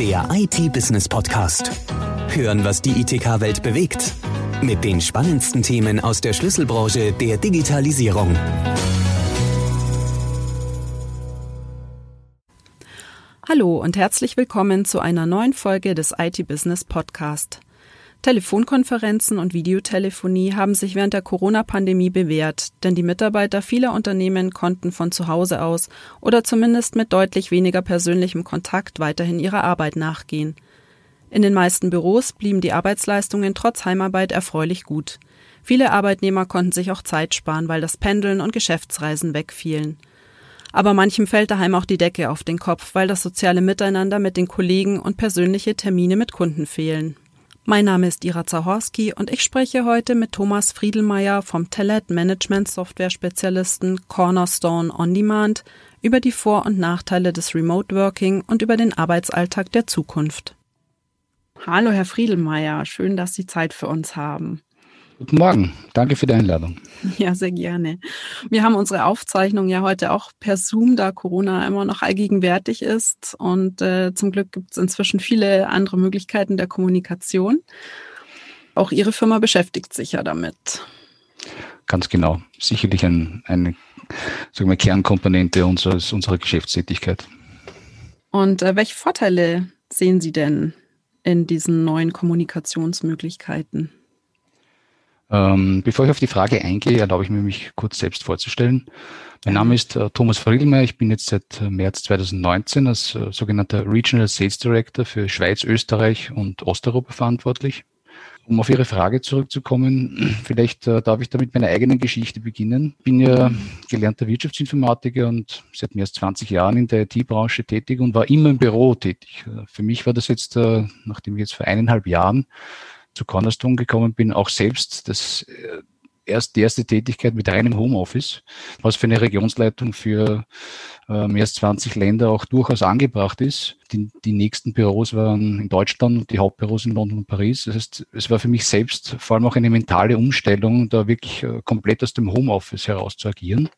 Der IT-Business-Podcast. Hören, was die ITK-Welt bewegt. Mit den spannendsten Themen aus der Schlüsselbranche der Digitalisierung. Hallo und herzlich willkommen zu einer neuen Folge des IT-Business-Podcast. Telefonkonferenzen und Videotelefonie haben sich während der Corona-Pandemie bewährt, denn die Mitarbeiter vieler Unternehmen konnten von zu Hause aus oder zumindest mit deutlich weniger persönlichem Kontakt weiterhin ihrer Arbeit nachgehen. In den meisten Büros blieben die Arbeitsleistungen trotz Heimarbeit erfreulich gut. Viele Arbeitnehmer konnten sich auch Zeit sparen, weil das Pendeln und Geschäftsreisen wegfielen. Aber manchem fällt daheim auch die Decke auf den Kopf, weil das soziale Miteinander mit den Kollegen und persönliche Termine mit Kunden fehlen. Mein Name ist Ira Zahorski und ich spreche heute mit Thomas Friedelmeier vom Telet Management Software Spezialisten Cornerstone On Demand über die Vor- und Nachteile des Remote Working und über den Arbeitsalltag der Zukunft. Hallo, Herr Friedelmeier, schön, dass Sie Zeit für uns haben. Guten Morgen, danke für die Einladung. Ja, sehr gerne. Wir haben unsere Aufzeichnung ja heute auch per Zoom, da Corona immer noch allgegenwärtig ist. Und äh, zum Glück gibt es inzwischen viele andere Möglichkeiten der Kommunikation. Auch Ihre Firma beschäftigt sich ja damit. Ganz genau. Sicherlich ein, eine sagen wir, Kernkomponente unseres, unserer Geschäftstätigkeit. Und äh, welche Vorteile sehen Sie denn in diesen neuen Kommunikationsmöglichkeiten? Ähm, bevor ich auf die Frage eingehe, erlaube ich mir, mich kurz selbst vorzustellen. Mein Name ist äh, Thomas Friedelmeier. Ich bin jetzt seit äh, März 2019 als äh, sogenannter Regional Sales Director für Schweiz, Österreich und Osteuropa verantwortlich. Um auf Ihre Frage zurückzukommen, vielleicht äh, darf ich da mit meiner eigenen Geschichte beginnen. Ich bin ja gelernter Wirtschaftsinformatiker und seit mehr als 20 Jahren in der IT-Branche tätig und war immer im Büro tätig. Äh, für mich war das jetzt, äh, nachdem ich jetzt vor eineinhalb Jahren zu Cornerstone gekommen bin, auch selbst das äh, erst die erste Tätigkeit mit reinem Homeoffice, was für eine Regionsleitung für äh, mehr als 20 Länder auch durchaus angebracht ist. Die, die nächsten Büros waren in Deutschland, die Hauptbüros in London und Paris. Das heißt, es war für mich selbst vor allem auch eine mentale Umstellung, da wirklich äh, komplett aus dem Homeoffice heraus zu agieren.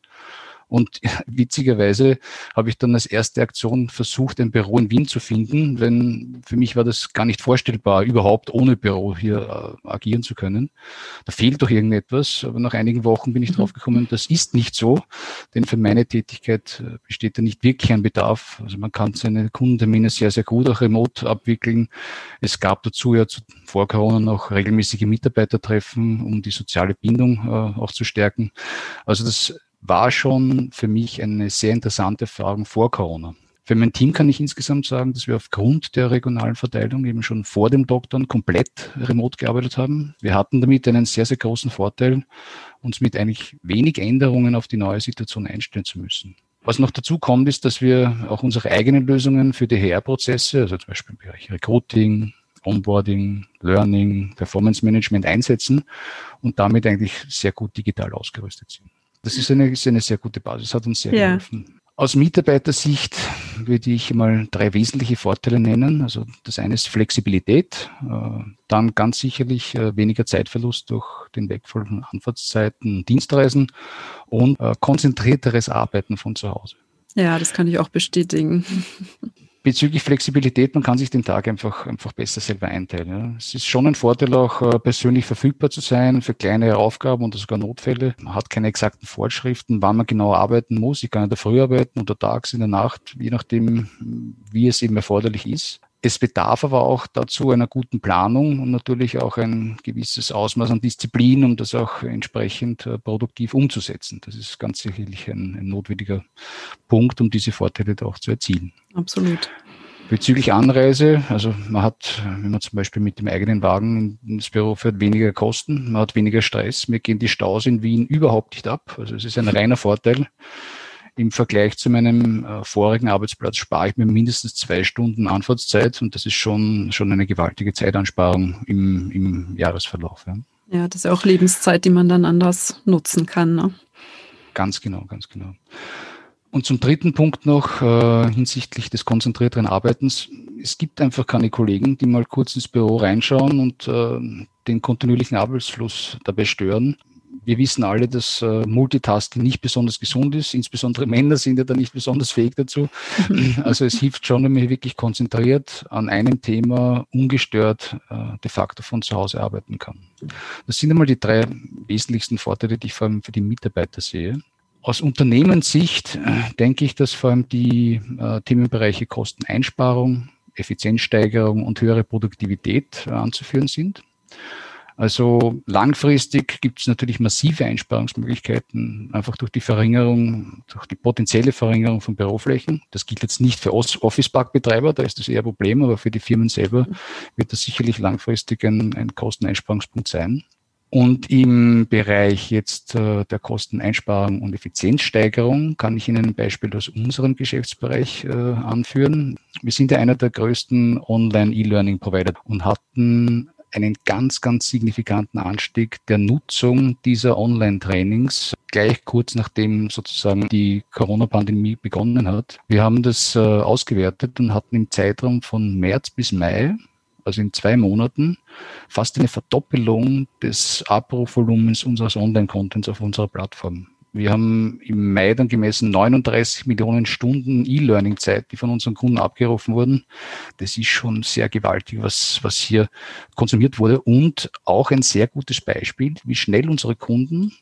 Und witzigerweise habe ich dann als erste Aktion versucht, ein Büro in Wien zu finden, denn für mich war das gar nicht vorstellbar, überhaupt ohne Büro hier äh, agieren zu können. Da fehlt doch irgendetwas, aber nach einigen Wochen bin ich mhm. drauf gekommen, das ist nicht so, denn für meine Tätigkeit äh, besteht da nicht wirklich ein Bedarf. Also man kann seine Kundentermine sehr, sehr gut auch remote abwickeln. Es gab dazu ja vor Corona noch regelmäßige Mitarbeitertreffen, um die soziale Bindung äh, auch zu stärken. Also das war schon für mich eine sehr interessante Erfahrung vor Corona. Für mein Team kann ich insgesamt sagen, dass wir aufgrund der regionalen Verteilung eben schon vor dem Lockdown komplett remote gearbeitet haben. Wir hatten damit einen sehr, sehr großen Vorteil, uns mit eigentlich wenig Änderungen auf die neue Situation einstellen zu müssen. Was noch dazu kommt, ist, dass wir auch unsere eigenen Lösungen für die HR-Prozesse, also zum Beispiel im Bereich Recruiting, Onboarding, Learning, Performance Management einsetzen und damit eigentlich sehr gut digital ausgerüstet sind. Das ist eine, ist eine sehr gute Basis, hat uns sehr ja. geholfen. Aus Mitarbeitersicht würde ich mal drei wesentliche Vorteile nennen. Also das eine ist Flexibilität, äh, dann ganz sicherlich äh, weniger Zeitverlust durch den Wegfall von Anfahrtszeiten, Dienstreisen und äh, konzentrierteres Arbeiten von zu Hause. Ja, das kann ich auch bestätigen. Bezüglich Flexibilität, man kann sich den Tag einfach, einfach besser selber einteilen. Ja. Es ist schon ein Vorteil, auch äh, persönlich verfügbar zu sein für kleinere Aufgaben oder sogar Notfälle. Man hat keine exakten Vorschriften, wann man genau arbeiten muss. Ich kann in der Früh arbeiten oder tags in der Nacht, je nachdem, wie es eben erforderlich ist. Es bedarf aber auch dazu einer guten Planung und natürlich auch ein gewisses Ausmaß an Disziplin, um das auch entsprechend äh, produktiv umzusetzen. Das ist ganz sicherlich ein, ein notwendiger Punkt, um diese Vorteile da auch zu erzielen. Absolut. Bezüglich Anreise, also man hat, wenn man zum Beispiel mit dem eigenen Wagen ins Büro fährt, weniger Kosten, man hat weniger Stress, mir gehen die Staus in Wien überhaupt nicht ab. Also es ist ein reiner Vorteil im Vergleich zu meinem äh, vorigen Arbeitsplatz spare ich mir mindestens zwei Stunden Anfahrtszeit und das ist schon, schon eine gewaltige Zeitansparung im, im Jahresverlauf. Ja. ja, das ist ja auch Lebenszeit, die man dann anders nutzen kann. Ne? Ganz genau, ganz genau. Und zum dritten Punkt noch äh, hinsichtlich des konzentrierteren Arbeitens. Es gibt einfach keine Kollegen, die mal kurz ins Büro reinschauen und äh, den kontinuierlichen Arbeitsfluss dabei stören wir wissen alle, dass äh, Multitasking nicht besonders gesund ist. Insbesondere Männer sind ja da nicht besonders fähig dazu. Also es hilft schon, wenn man wirklich konzentriert an einem Thema ungestört äh, de facto von zu Hause arbeiten kann. Das sind einmal die drei wesentlichsten Vorteile, die ich vor allem für die Mitarbeiter sehe. Aus Unternehmenssicht äh, denke ich, dass vor allem die äh, Themenbereiche Kosteneinsparung, Effizienzsteigerung und höhere Produktivität äh, anzuführen sind. Also langfristig gibt es natürlich massive Einsparungsmöglichkeiten, einfach durch die Verringerung, durch die potenzielle Verringerung von Büroflächen. Das gilt jetzt nicht für Office-Park-Betreiber, da ist das eher ein Problem, aber für die Firmen selber wird das sicherlich langfristig ein, ein Kosteneinsparungspunkt sein. Und im Bereich jetzt äh, der Kosteneinsparung und Effizienzsteigerung kann ich Ihnen ein Beispiel aus unserem Geschäftsbereich äh, anführen. Wir sind ja einer der größten Online-E-Learning-Provider und hatten einen ganz, ganz signifikanten Anstieg der Nutzung dieser Online-Trainings gleich kurz nachdem sozusagen die Corona-Pandemie begonnen hat. Wir haben das äh, ausgewertet und hatten im Zeitraum von März bis Mai, also in zwei Monaten, fast eine Verdoppelung des Abrufvolumens unseres Online-Contents auf unserer Plattform. Wir haben im Mai dann gemessen 39 Millionen Stunden E-Learning-Zeit, die von unseren Kunden abgerufen wurden. Das ist schon sehr gewaltig, was, was hier konsumiert wurde. Und auch ein sehr gutes Beispiel, wie schnell unsere Kunden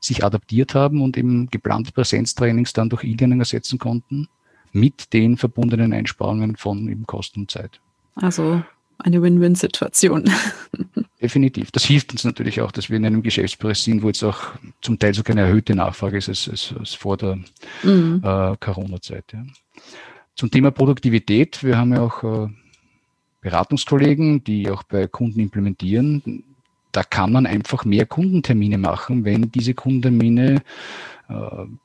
sich adaptiert haben und eben geplante Präsenztrainings dann durch E-Learning ersetzen konnten, mit den verbundenen Einsparungen von eben Kosten und Zeit. Also eine Win-Win-Situation. Definitiv. Das hilft uns natürlich auch, dass wir in einem Geschäftsbereich sind, wo jetzt auch zum Teil so keine erhöhte Nachfrage ist als, als, als vor der mhm. äh, Corona-Zeit. Ja. Zum Thema Produktivität. Wir haben ja auch äh, Beratungskollegen, die auch bei Kunden implementieren. Da kann man einfach mehr Kundentermine machen, wenn diese Kundentermine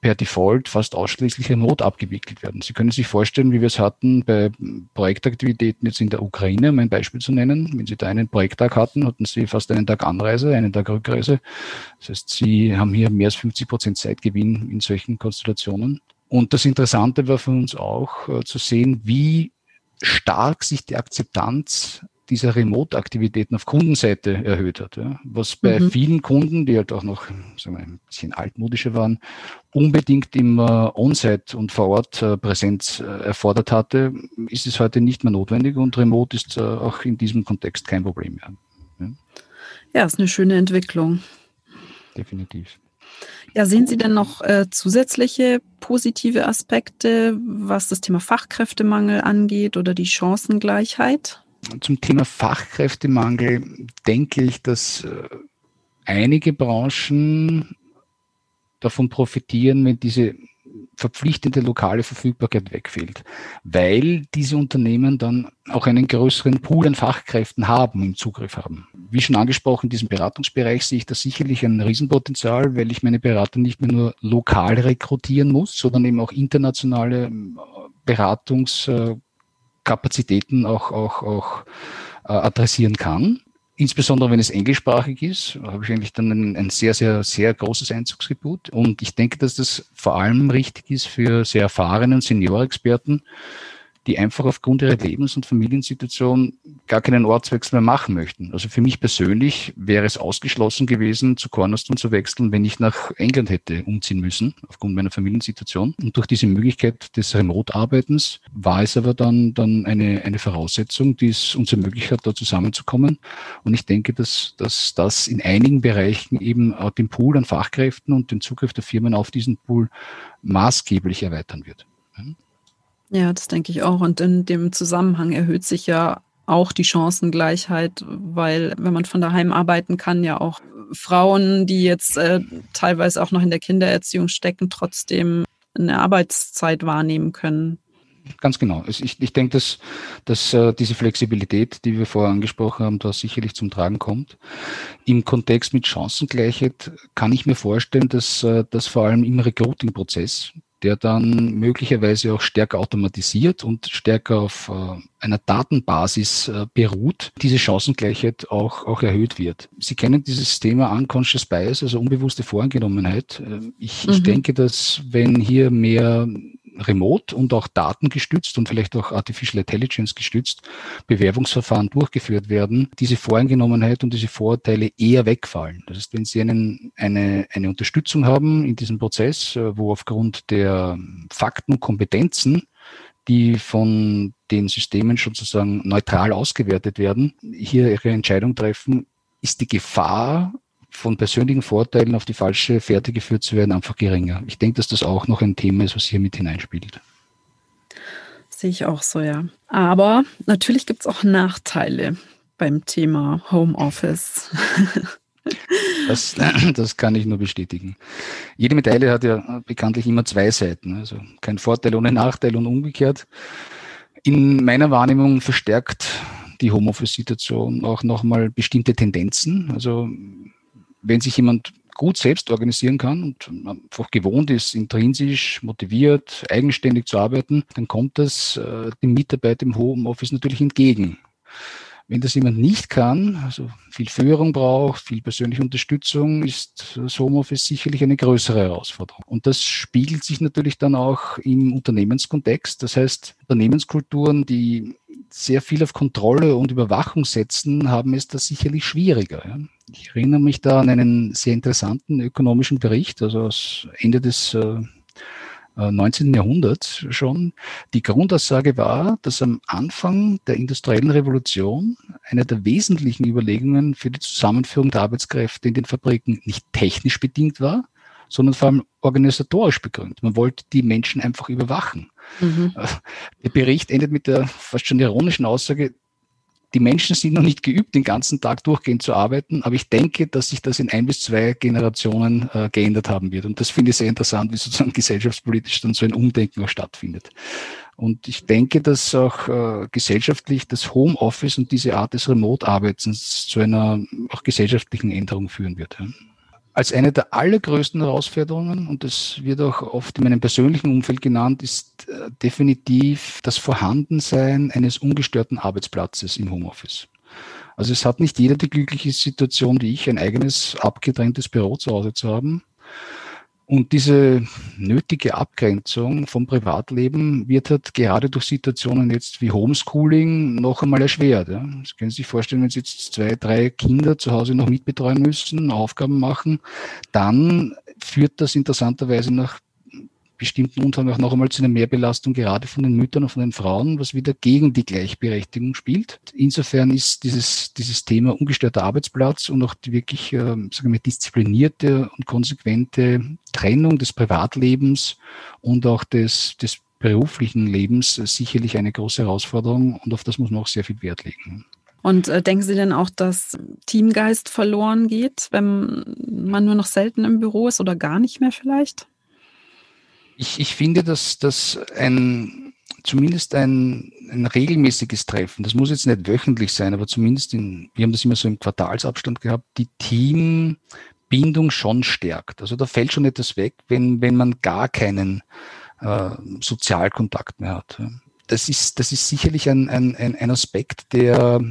per Default fast ausschließlich remote abgewickelt werden. Sie können sich vorstellen, wie wir es hatten bei Projektaktivitäten jetzt in der Ukraine, um ein Beispiel zu nennen. Wenn Sie da einen Projekttag hatten, hatten Sie fast einen Tag Anreise, einen Tag Rückreise. Das heißt, Sie haben hier mehr als 50 Prozent Zeitgewinn in solchen Konstellationen. Und das Interessante war für uns auch äh, zu sehen, wie stark sich die Akzeptanz dieser Remote-Aktivitäten auf Kundenseite erhöht hat. Ja. Was bei mhm. vielen Kunden, die halt auch noch sagen wir, ein bisschen altmodischer waren, unbedingt immer On-Site und vor Ort äh, Präsenz äh, erfordert hatte, ist es heute nicht mehr notwendig und Remote ist äh, auch in diesem Kontext kein Problem mehr. Ja, ja ist eine schöne Entwicklung. Definitiv. Ja, sehen Sie denn noch äh, zusätzliche positive Aspekte, was das Thema Fachkräftemangel angeht oder die Chancengleichheit? Zum Thema Fachkräftemangel denke ich, dass äh, einige Branchen davon profitieren, wenn diese verpflichtende lokale Verfügbarkeit wegfällt, weil diese Unternehmen dann auch einen größeren Pool an Fachkräften haben, im Zugriff haben. Wie schon angesprochen, in diesem Beratungsbereich sehe ich da sicherlich ein Riesenpotenzial, weil ich meine Berater nicht mehr nur lokal rekrutieren muss, sondern eben auch internationale äh, Beratungs- äh, Kapazitäten auch, auch, auch äh, adressieren kann. Insbesondere wenn es englischsprachig ist, habe ich eigentlich dann ein, ein, sehr, sehr, sehr großes Einzugsgebot. Und ich denke, dass das vor allem richtig ist für sehr erfahrene Seniorexperten, die einfach aufgrund ihrer Lebens- und Familiensituation gar keinen Ortswechsel mehr machen möchten. Also für mich persönlich wäre es ausgeschlossen gewesen, zu Cornerstone zu wechseln, wenn ich nach England hätte umziehen müssen, aufgrund meiner Familiensituation. Und durch diese Möglichkeit des Remote-Arbeitens war es aber dann, dann eine, eine Voraussetzung, die es uns ermöglicht hat, da zusammenzukommen. Und ich denke, dass, dass das in einigen Bereichen eben auch den Pool an Fachkräften und den Zugriff der Firmen auf diesen Pool maßgeblich erweitern wird. Ja, das denke ich auch. Und in dem Zusammenhang erhöht sich ja auch die Chancengleichheit, weil wenn man von daheim arbeiten kann, ja auch Frauen, die jetzt äh, teilweise auch noch in der Kindererziehung stecken, trotzdem eine Arbeitszeit wahrnehmen können. Ganz genau. Ich, ich denke, dass, dass äh, diese Flexibilität, die wir vorher angesprochen haben, da sicherlich zum Tragen kommt. Im Kontext mit Chancengleichheit kann ich mir vorstellen, dass äh, das vor allem im Recruiting-Prozess der dann möglicherweise auch stärker automatisiert und stärker auf äh, einer Datenbasis äh, beruht, diese Chancengleichheit auch, auch erhöht wird. Sie kennen dieses Thema Unconscious Bias, also unbewusste Voreingenommenheit. Äh, ich, mhm. ich denke, dass wenn hier mehr remote und auch datengestützt und vielleicht auch Artificial Intelligence gestützt Bewerbungsverfahren durchgeführt werden, diese Voreingenommenheit und diese Vorurteile eher wegfallen. Das heißt, wenn Sie einen, eine, eine Unterstützung haben in diesem Prozess, äh, wo aufgrund der Fakten und Kompetenzen die von den Systemen sozusagen neutral ausgewertet werden, hier ihre Entscheidung treffen, ist die Gefahr von persönlichen Vorteilen auf die falsche Fährte geführt zu werden einfach geringer. Ich denke, dass das auch noch ein Thema ist, was hier mit hineinspielt. Sehe ich auch so, ja. Aber natürlich gibt es auch Nachteile beim Thema Homeoffice. Das, das kann ich nur bestätigen. Jede Medaille hat ja bekanntlich immer zwei Seiten. Also kein Vorteil ohne Nachteil und umgekehrt. In meiner Wahrnehmung verstärkt die Homeoffice-Situation auch nochmal bestimmte Tendenzen. Also wenn sich jemand gut selbst organisieren kann und einfach gewohnt ist, intrinsisch motiviert, eigenständig zu arbeiten, dann kommt das äh, dem Mitarbeiter im Homeoffice natürlich entgegen. Wenn das jemand nicht kann, also viel Führung braucht, viel persönliche Unterstützung, ist das Homeoffice sicherlich eine größere Herausforderung. Und das spiegelt sich natürlich dann auch im Unternehmenskontext. Das heißt, Unternehmenskulturen, die sehr viel auf Kontrolle und Überwachung setzen, haben es da sicherlich schwieriger. Ich erinnere mich da an einen sehr interessanten ökonomischen Bericht, also aus Ende des äh, 19. Äh, Jahrhunderts schon. Die Grundaussage war, dass am Anfang der industriellen Revolution eine der wesentlichen Überlegungen für die Zusammenführung der Arbeitskräfte in den Fabriken nicht technisch bedingt war, sondern vor allem organisatorisch begründet. Man wollte die Menschen einfach überwachen. Mhm. Äh, der Bericht endet mit der fast schon ironischen Aussage, die Menschen sind noch nicht geübt, den ganzen Tag durchgehend zu arbeiten, aber ich denke, dass sich das in ein bis zwei Generationen äh, geändert haben wird. Und das finde ich sehr interessant, wie sozusagen gesellschaftspolitisch dann so ein Umdenken auch stattfindet. Und ich denke, dass auch äh, gesellschaftlich das Homeoffice und diese Art des Remote-Arbeitens zu einer auch gesellschaftlichen Änderung führen wird. Ja als eine der allergrößten Herausforderungen, und das wird auch oft in meinem persönlichen Umfeld genannt, ist äh, definitiv das Vorhandensein eines ungestörten Arbeitsplatzes im Homeoffice. Also es hat nicht jeder die glückliche Situation wie ich, ein eigenes abgetrenntes Büro zu Hause zu haben. Und diese nötige Abgrenzung vom Privatleben wird halt gerade durch Situationen jetzt wie Homeschooling noch einmal erschwert. Ja. Das können Sie sich vorstellen, wenn Sie jetzt zwei, drei Kinder zu Hause noch mitbetreuen müssen, Aufgaben machen, dann führt das interessanterweise nach bestimmten Umfang auch noch einmal zu einer Mehrbelastung gerade von den Müttern und von den Frauen, was wieder gegen die Gleichberechtigung spielt. Insofern ist dieses, dieses Thema ungestörter Arbeitsplatz und auch die wirklich, äh, sagen wir, disziplinierte und konsequente Trennung des Privatlebens und auch des, des beruflichen Lebens sicherlich eine große Herausforderung und auf das muss man auch sehr viel Wert legen. Und äh, denken Sie denn auch, dass Teamgeist verloren geht, wenn man nur noch selten im Büro ist oder gar nicht mehr vielleicht? Ich, ich finde, dass dass ein zumindest ein, ein regelmäßiges Treffen, das muss jetzt nicht wöchentlich sein, aber zumindest in, wir haben das immer so im Quartalsabstand gehabt, die Teambindung schon stärkt. Also da fällt schon etwas weg, wenn, wenn man gar keinen äh, Sozialkontakt mehr hat. Das ist, das ist sicherlich ein, ein, ein Aspekt, der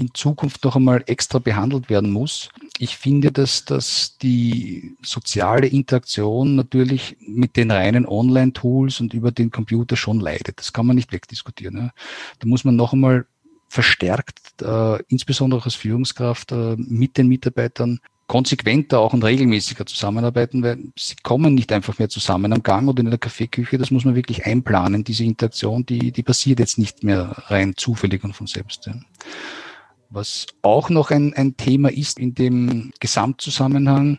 in Zukunft noch einmal extra behandelt werden muss. Ich finde, dass, dass die soziale Interaktion natürlich mit den reinen Online-Tools und über den Computer schon leidet. Das kann man nicht wegdiskutieren. Ne? Da muss man noch einmal verstärkt, äh, insbesondere als Führungskraft, äh, mit den Mitarbeitern konsequenter auch und regelmäßiger zusammenarbeiten, weil sie kommen nicht einfach mehr zusammen am Gang oder in der Kaffeeküche. Das muss man wirklich einplanen. Diese Interaktion, die, die passiert jetzt nicht mehr rein zufällig und von selbst. Ja. Was auch noch ein, ein Thema ist in dem Gesamtzusammenhang,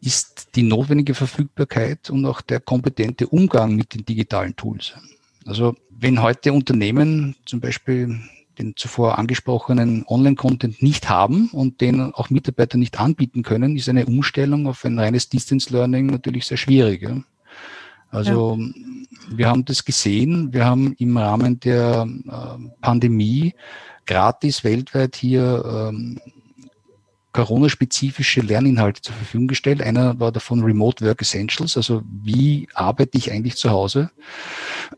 ist die notwendige Verfügbarkeit und auch der kompetente Umgang mit den digitalen Tools. Also wenn heute Unternehmen zum Beispiel den zuvor angesprochenen Online-Content nicht haben und den auch Mitarbeiter nicht anbieten können, ist eine Umstellung auf ein reines Distance Learning natürlich sehr schwierig. Also ja. wir haben das gesehen, wir haben im Rahmen der äh, Pandemie gratis weltweit hier ähm, Corona-spezifische Lerninhalte zur Verfügung gestellt. Einer war davon Remote Work Essentials, also wie arbeite ich eigentlich zu Hause?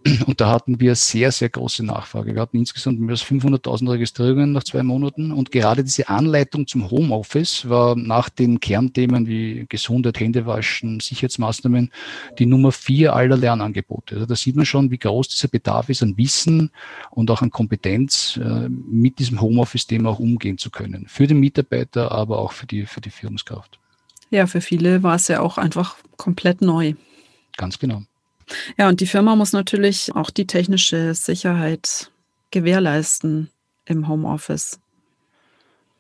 Und da hatten wir sehr, sehr große Nachfrage. Wir hatten insgesamt mehr als 500.000 Registrierungen nach zwei Monaten. Und gerade diese Anleitung zum Homeoffice war nach den Kernthemen wie Gesundheit, Händewaschen, Sicherheitsmaßnahmen die Nummer vier aller Lernangebote. Also da sieht man schon, wie groß dieser Bedarf ist an Wissen und auch an Kompetenz, äh, mit diesem Homeoffice-Thema auch umgehen zu können. Für den Mitarbeiter, aber auch für die, für die Führungskraft. Ja, für viele war es ja auch einfach komplett neu. Ganz genau. Ja, und die Firma muss natürlich auch die technische Sicherheit gewährleisten im Homeoffice.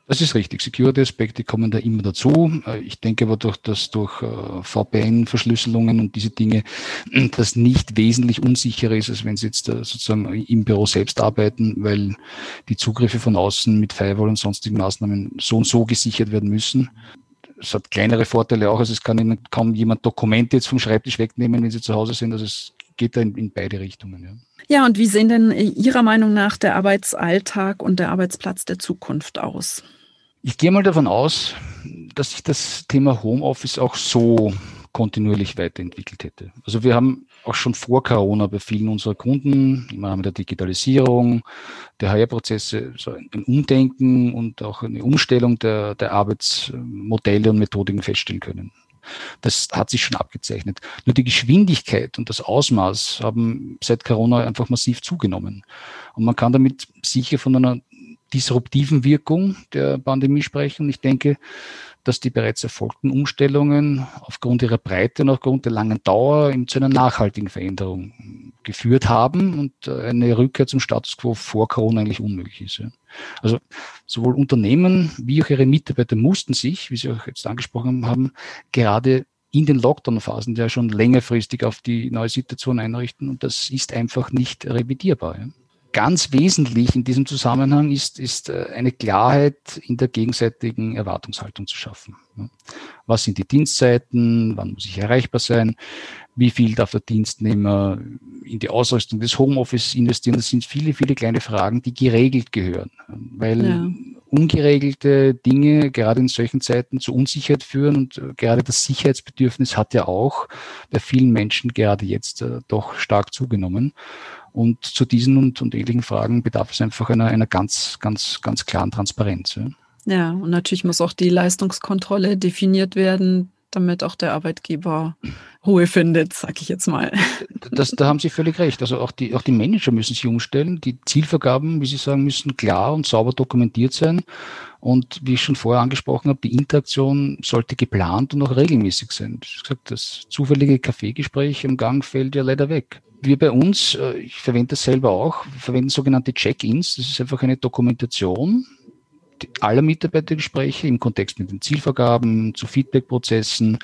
Das ist richtig. Security-Aspekte kommen da immer dazu. Äh, ich denke aber durch dass durch äh, VPN-Verschlüsselungen und diese Dinge das nicht wesentlich unsicherer ist, als wenn Sie jetzt äh, sozusagen im Büro selbst arbeiten, weil die Zugriffe von außen mit Firewall und sonstigen Maßnahmen so und so gesichert werden müssen. Es hat kleinere Vorteile auch, also es kann Ihnen kaum jemand Dokumente jetzt vom Schreibtisch wegnehmen, wenn Sie zu Hause sind. Also es geht da in, in beide Richtungen. Ja. Ja, und wie sehen denn Ihrer Meinung nach der Arbeitsalltag und der Arbeitsplatz der Zukunft aus? Ich gehe mal davon aus, dass sich das Thema Homeoffice auch so kontinuierlich weiterentwickelt hätte. Also wir haben auch schon vor Corona bei vielen unserer Kunden im Rahmen der Digitalisierung, der HR-Prozesse, so ein Umdenken und auch eine Umstellung der, der Arbeitsmodelle und Methodiken feststellen können. Das hat sich schon abgezeichnet. Nur die Geschwindigkeit und das Ausmaß haben seit Corona einfach massiv zugenommen. Und man kann damit sicher von einer disruptiven Wirkung der Pandemie sprechen. Ich denke, dass die bereits erfolgten Umstellungen aufgrund ihrer Breite und aufgrund der langen Dauer zu einer nachhaltigen Veränderung geführt haben und eine Rückkehr zum Status quo vor Corona eigentlich unmöglich ist. Also sowohl Unternehmen wie auch ihre Mitarbeiter mussten sich, wie Sie auch jetzt angesprochen haben, gerade in den Lockdown-Phasen ja schon längerfristig auf die neue Situation einrichten und das ist einfach nicht revidierbar ganz wesentlich in diesem Zusammenhang ist, ist äh, eine Klarheit in der gegenseitigen Erwartungshaltung zu schaffen. Was sind die Dienstzeiten? Wann muss ich erreichbar sein? Wie viel darf der Dienstnehmer in die Ausrüstung des Homeoffice investieren? Das sind viele, viele kleine Fragen, die geregelt gehören. Weil ja. ungeregelte Dinge gerade in solchen Zeiten zu Unsicherheit führen und äh, gerade das Sicherheitsbedürfnis hat ja auch bei vielen Menschen gerade jetzt äh, doch stark zugenommen. Und zu diesen und, und ähnlichen Fragen bedarf es einfach einer, einer ganz, ganz, ganz klaren Transparenz. Ja. ja, und natürlich muss auch die Leistungskontrolle definiert werden, damit auch der Arbeitgeber Ruhe findet, sag ich jetzt mal. Das, da haben Sie völlig recht. Also auch die, auch die Manager müssen sich umstellen. Die Zielvergaben, wie Sie sagen, müssen klar und sauber dokumentiert sein. Und wie ich schon vorher angesprochen habe, die Interaktion sollte geplant und auch regelmäßig sein. Ich gesagt, das zufällige Kaffeegespräch im Gang fällt ja leider weg wir bei uns, äh, ich verwende das selber auch, verwenden sogenannte Check-ins. Das ist einfach eine Dokumentation aller Mitarbeitergespräche im Kontext mit den Zielvergaben, zu Feedbackprozessen,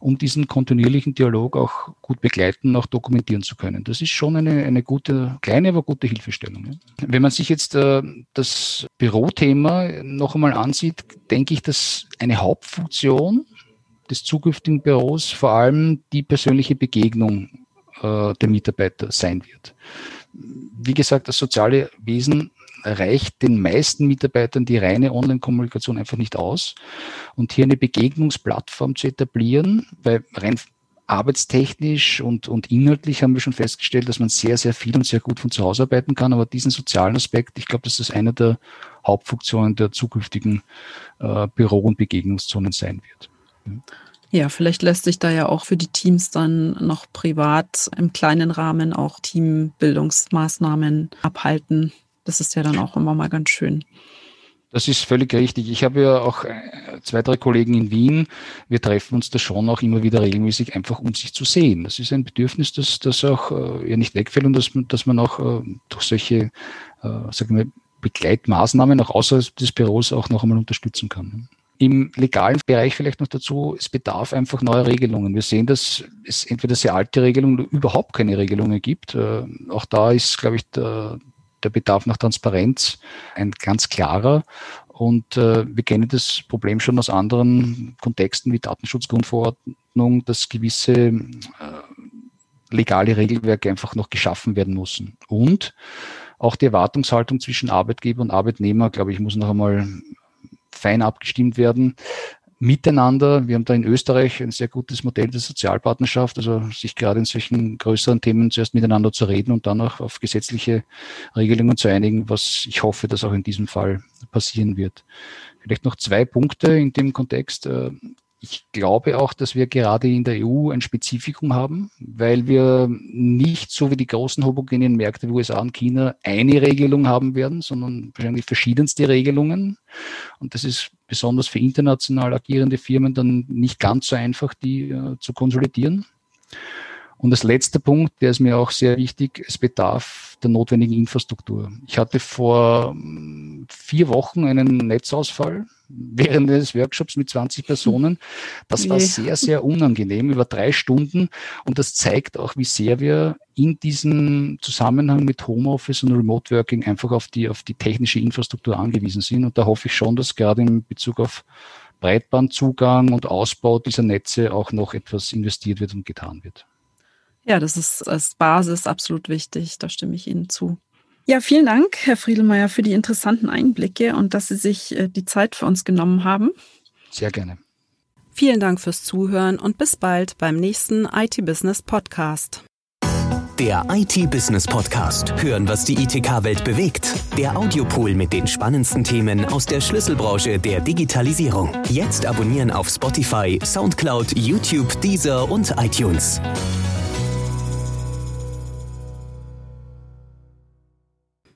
um diesen kontinuierlichen Dialog auch gut begleiten, auch dokumentieren zu können. Das ist schon eine, eine gute, kleine, aber gute Hilfestellung. Wenn man sich jetzt äh, das Bürothema noch einmal ansieht, denke ich, dass eine Hauptfunktion des zukünftigen Büros vor allem die persönliche Begegnung äh, der Mitarbeiter sein wird. Wie gesagt, das soziale Wesen reicht den meisten Mitarbeitern die reine Online-Kommunikation einfach nicht aus. Und hier eine Begegnungsplattform zu etablieren, weil rein arbeitstechnisch und, und inhaltlich haben wir schon festgestellt, dass man sehr, sehr viel und sehr gut von zu Hause arbeiten kann. Aber diesen sozialen Aspekt, ich glaube, dass das eine der Hauptfunktionen der zukünftigen äh, Büro- und Begegnungszonen sein wird. Ja, vielleicht lässt sich da ja auch für die Teams dann noch privat im kleinen Rahmen auch Teambildungsmaßnahmen abhalten. Das ist ja dann auch immer mal ganz schön. Das ist völlig richtig. Ich habe ja auch äh, zwei, drei Kollegen in Wien. Wir treffen uns da schon auch immer wieder regelmäßig, einfach um sich zu sehen. Das ist ein Bedürfnis, das, das auch äh, ja nicht wegfällt und dass, dass man auch äh, durch solche äh, sagen wir, Begleitmaßnahmen auch außerhalb des Büros auch noch einmal unterstützen kann. Im legalen Bereich vielleicht noch dazu, es bedarf einfach neuer Regelungen. Wir sehen, dass es entweder sehr alte Regelungen oder überhaupt keine Regelungen gibt. Äh, auch da ist, glaube ich, der, der Bedarf nach Transparenz ein ganz klarer. Und äh, wir kennen das Problem schon aus anderen Kontexten wie Datenschutzgrundverordnung, dass gewisse äh, legale Regelwerke einfach noch geschaffen werden müssen. Und auch die Erwartungshaltung zwischen Arbeitgeber und Arbeitnehmer, glaube ich, muss noch einmal fein abgestimmt werden miteinander. Wir haben da in Österreich ein sehr gutes Modell der Sozialpartnerschaft, also sich gerade in solchen größeren Themen zuerst miteinander zu reden und dann auch auf gesetzliche Regelungen zu einigen, was ich hoffe, dass auch in diesem Fall passieren wird. Vielleicht noch zwei Punkte in dem Kontext. Ich glaube auch, dass wir gerade in der EU ein Spezifikum haben, weil wir nicht so wie die großen homogenen Märkte wie USA und China eine Regelung haben werden, sondern wahrscheinlich verschiedenste Regelungen. Und das ist besonders für international agierende Firmen dann nicht ganz so einfach, die äh, zu konsolidieren. Und das letzte Punkt, der ist mir auch sehr wichtig, es bedarf der notwendigen Infrastruktur. Ich hatte vor hm, vier Wochen einen Netzausfall während des Workshops mit 20 Personen. Das war sehr, sehr unangenehm über drei Stunden. Und das zeigt auch, wie sehr wir in diesem Zusammenhang mit Homeoffice und Remote Working einfach auf die, auf die technische Infrastruktur angewiesen sind. Und da hoffe ich schon, dass gerade in Bezug auf Breitbandzugang und Ausbau dieser Netze auch noch etwas investiert wird und getan wird. Ja, das ist als Basis absolut wichtig. Da stimme ich Ihnen zu. Ja, vielen Dank, Herr Friedelmeier, für die interessanten Einblicke und dass Sie sich äh, die Zeit für uns genommen haben. Sehr gerne. Vielen Dank fürs Zuhören und bis bald beim nächsten IT Business Podcast. Der IT Business Podcast. Hören, was die ITK-Welt bewegt. Der Audiopool mit den spannendsten Themen aus der Schlüsselbranche der Digitalisierung. Jetzt abonnieren auf Spotify, Soundcloud, YouTube, Deezer und iTunes.